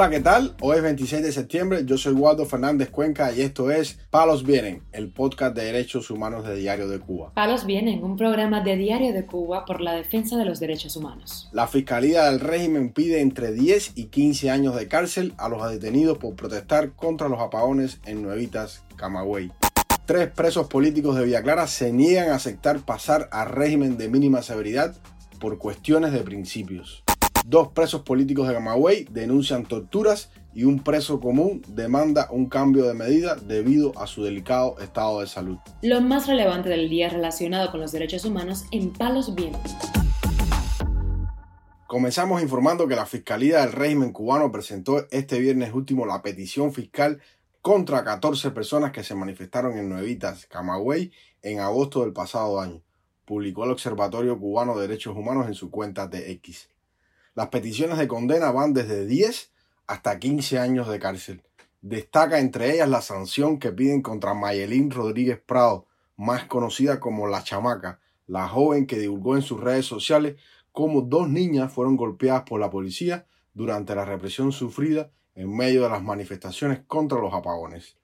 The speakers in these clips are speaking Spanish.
Hola, ¿qué tal? Hoy es 26 de septiembre, yo soy Waldo Fernández Cuenca y esto es Palos Vienen, el podcast de derechos humanos de Diario de Cuba. Palos Vienen, un programa de Diario de Cuba por la defensa de los derechos humanos. La Fiscalía del régimen pide entre 10 y 15 años de cárcel a los detenidos por protestar contra los apagones en Nuevitas, Camagüey. Tres presos políticos de Villa Clara se niegan a aceptar pasar a régimen de mínima severidad por cuestiones de principios. Dos presos políticos de Camagüey denuncian torturas y un preso común demanda un cambio de medida debido a su delicado estado de salud. Lo más relevante del día relacionado con los derechos humanos en Palos Vientos. Comenzamos informando que la Fiscalía del régimen cubano presentó este viernes último la petición fiscal contra 14 personas que se manifestaron en Nuevitas, Camagüey, en agosto del pasado año, publicó el Observatorio Cubano de Derechos Humanos en su cuenta de X. Las peticiones de condena van desde 10 hasta 15 años de cárcel. Destaca entre ellas la sanción que piden contra Mayelín Rodríguez Prado, más conocida como La Chamaca, la joven que divulgó en sus redes sociales cómo dos niñas fueron golpeadas por la policía durante la represión sufrida en medio de las manifestaciones contra los apagones.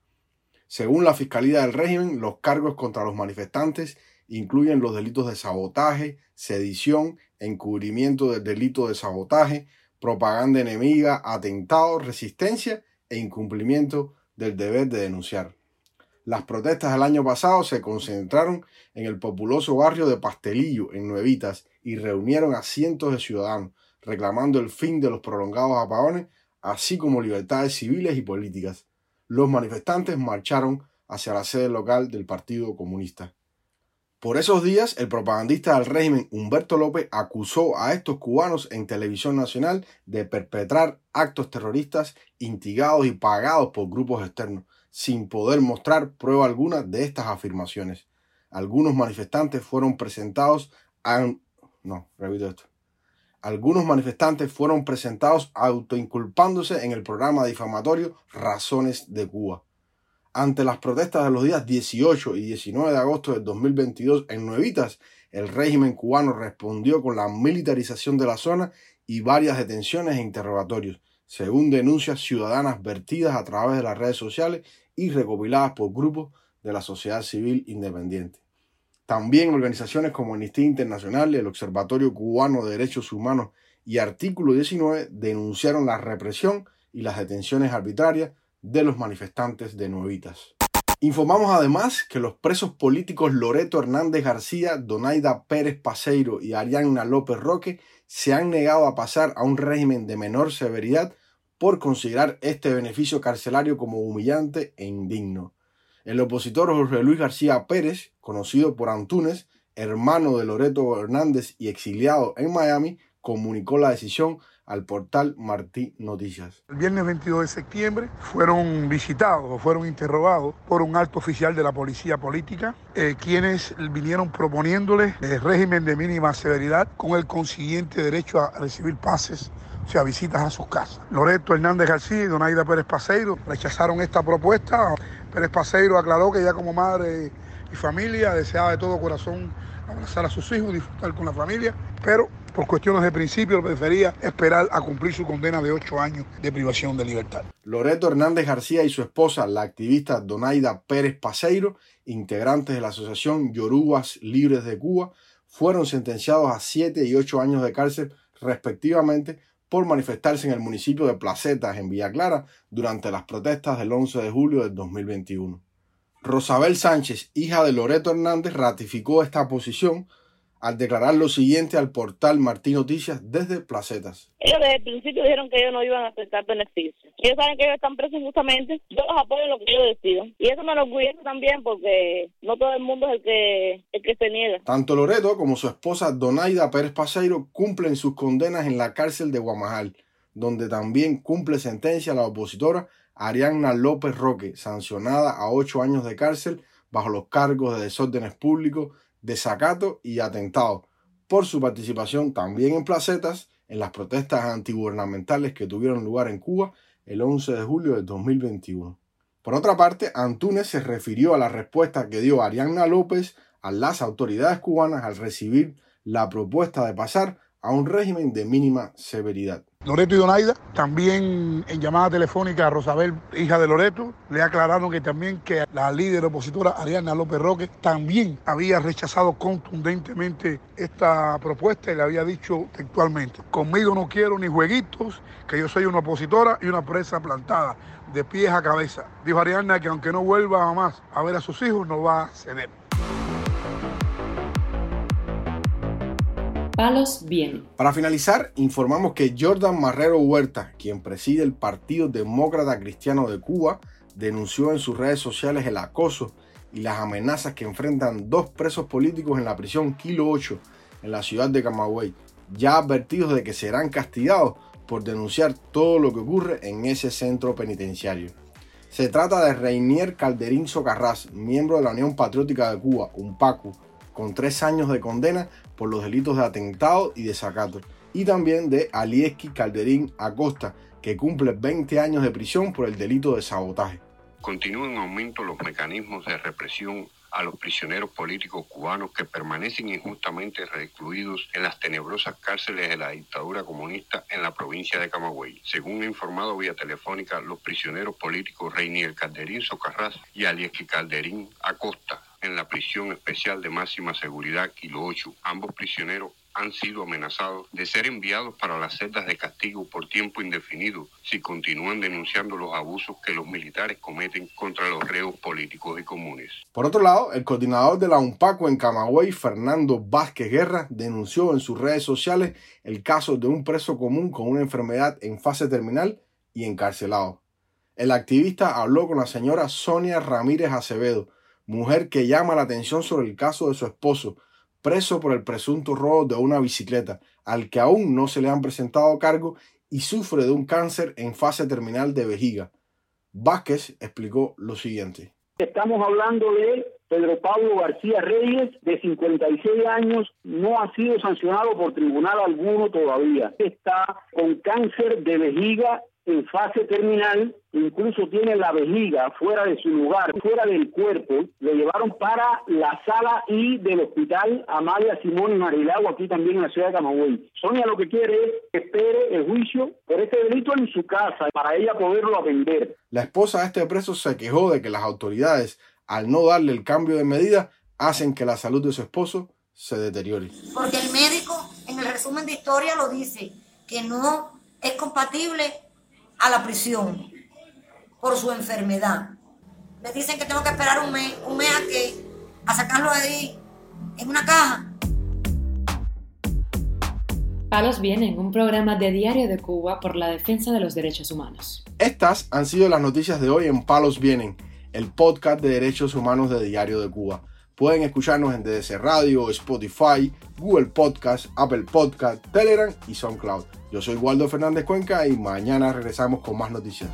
Según la Fiscalía del régimen, los cargos contra los manifestantes incluyen los delitos de sabotaje, sedición, encubrimiento del delito de sabotaje, propaganda enemiga, atentado, resistencia e incumplimiento del deber de denunciar. Las protestas del año pasado se concentraron en el populoso barrio de Pastelillo, en Nuevitas, y reunieron a cientos de ciudadanos, reclamando el fin de los prolongados apagones, así como libertades civiles y políticas. Los manifestantes marcharon hacia la sede local del Partido Comunista. Por esos días, el propagandista del régimen Humberto López acusó a estos cubanos en televisión nacional de perpetrar actos terroristas instigados y pagados por grupos externos, sin poder mostrar prueba alguna de estas afirmaciones. Algunos manifestantes fueron presentados a... No, repito esto. Algunos manifestantes fueron presentados autoinculpándose en el programa difamatorio Razones de Cuba ante las protestas de los días 18 y 19 de agosto del 2022 en Nuevitas, el régimen cubano respondió con la militarización de la zona y varias detenciones e interrogatorios, según denuncias ciudadanas vertidas a través de las redes sociales y recopiladas por grupos de la sociedad civil independiente. También organizaciones como Amnistía Internacional, el Observatorio Cubano de Derechos Humanos y Artículo 19 denunciaron la represión y las detenciones arbitrarias de los manifestantes de Nuevitas. Informamos además que los presos políticos Loreto Hernández García, Donaida Pérez Paseiro y Arianna López Roque se han negado a pasar a un régimen de menor severidad por considerar este beneficio carcelario como humillante e indigno. El opositor Jorge Luis García Pérez, conocido por Antunes, hermano de Loreto Hernández y exiliado en Miami, comunicó la decisión al portal Martí Noticias. El viernes 22 de septiembre fueron visitados o fueron interrogados por un alto oficial de la policía política, eh, quienes vinieron proponiéndole el régimen de mínima severidad con el consiguiente derecho a recibir pases o sea, visitas a sus casas. Loreto Hernández García y Donaida Pérez Paseiro rechazaron esta propuesta. Pérez Paseiro aclaró que ya como madre y familia deseaba de todo corazón abrazar a sus hijos, disfrutar con la familia, pero por cuestiones de principio prefería esperar a cumplir su condena de ocho años de privación de libertad. Loreto Hernández García y su esposa, la activista Donaida Pérez Paseiro, integrantes de la Asociación Yorubas Libres de Cuba, fueron sentenciados a siete y ocho años de cárcel respectivamente por manifestarse en el municipio de Placetas, en Villa Clara, durante las protestas del 11 de julio del 2021. Rosabel Sánchez, hija de Loreto Hernández, ratificó esta posición al declarar lo siguiente al portal Martín Noticias desde Placetas. Ellos desde el principio dijeron que ellos no iban a aceptar beneficios. Ellos saben que ellos están presos justamente. Yo los apoyo en lo que ellos decidan. Y eso me enorgullece también porque no todo el mundo es el que, el que se niega. Tanto Loreto como su esposa Donaida Pérez Paseiro cumplen sus condenas en la cárcel de Guamajal, donde también cumple sentencia la opositora Arianna López Roque, sancionada a ocho años de cárcel bajo los cargos de desórdenes públicos desacato y atentado por su participación también en placetas en las protestas antigubernamentales que tuvieron lugar en Cuba el 11 de julio de 2021. Por otra parte, Antunes se refirió a la respuesta que dio Arianna López a las autoridades cubanas al recibir la propuesta de pasar a un régimen de mínima severidad. Loreto y Donaida, también en llamada telefónica a Rosabel, hija de Loreto, le aclararon que también que la líder opositora Ariana López Roque también había rechazado contundentemente esta propuesta y le había dicho textualmente, conmigo no quiero ni jueguitos, que yo soy una opositora y una presa plantada, de pies a cabeza. Dijo Ariana que aunque no vuelva más a ver a sus hijos, no va a ceder. Palos bien. Para finalizar, informamos que Jordan Marrero Huerta, quien preside el Partido Demócrata Cristiano de Cuba, denunció en sus redes sociales el acoso y las amenazas que enfrentan dos presos políticos en la prisión Kilo 8 en la ciudad de Camagüey, ya advertidos de que serán castigados por denunciar todo lo que ocurre en ese centro penitenciario. Se trata de Reinier Calderín Socarrás, miembro de la Unión Patriótica de Cuba, UNPACU, con tres años de condena por los delitos de atentado y desacato, y también de Alieski Calderín Acosta, que cumple 20 años de prisión por el delito de sabotaje. Continúan en aumento los mecanismos de represión a los prisioneros políticos cubanos que permanecen injustamente recluidos en las tenebrosas cárceles de la dictadura comunista en la provincia de Camagüey. Según ha informado vía telefónica, los prisioneros políticos Reinier Calderín Socarrás y Alieski Calderín Acosta en la prisión especial de máxima seguridad Kilo 8. Ambos prisioneros han sido amenazados de ser enviados para las celdas de castigo por tiempo indefinido si continúan denunciando los abusos que los militares cometen contra los reos políticos y comunes. Por otro lado, el coordinador de la UNPACO en Camagüey, Fernando Vázquez Guerra, denunció en sus redes sociales el caso de un preso común con una enfermedad en fase terminal y encarcelado. El activista habló con la señora Sonia Ramírez Acevedo, mujer que llama la atención sobre el caso de su esposo, preso por el presunto robo de una bicicleta, al que aún no se le han presentado cargos y sufre de un cáncer en fase terminal de vejiga. Vázquez explicó lo siguiente. Estamos hablando de Pedro Pablo García Reyes, de 56 años, no ha sido sancionado por tribunal alguno todavía. Está con cáncer de vejiga en fase terminal, incluso tiene la vejiga fuera de su lugar, fuera del cuerpo, lo llevaron para la sala I del hospital Amalia Simón y Marilagua, aquí también en la ciudad de Camagüey. Sonia lo que quiere es que espere el juicio por este delito en su casa, para ella poderlo atender. La esposa de este preso se quejó de que las autoridades, al no darle el cambio de medida, hacen que la salud de su esposo se deteriore. Porque el médico, en el resumen de historia, lo dice, que no es compatible a la prisión por su enfermedad. Me dicen que tengo que esperar un mes, un mes a que a sacarlo ahí en una caja. Palos Vienen, un programa de Diario de Cuba por la defensa de los derechos humanos. Estas han sido las noticias de hoy en Palos Vienen, el podcast de derechos humanos de Diario de Cuba. Pueden escucharnos en DDC Radio, Spotify, Google Podcast, Apple Podcast, Telegram y SoundCloud. Yo soy Waldo Fernández Cuenca y mañana regresamos con más noticias.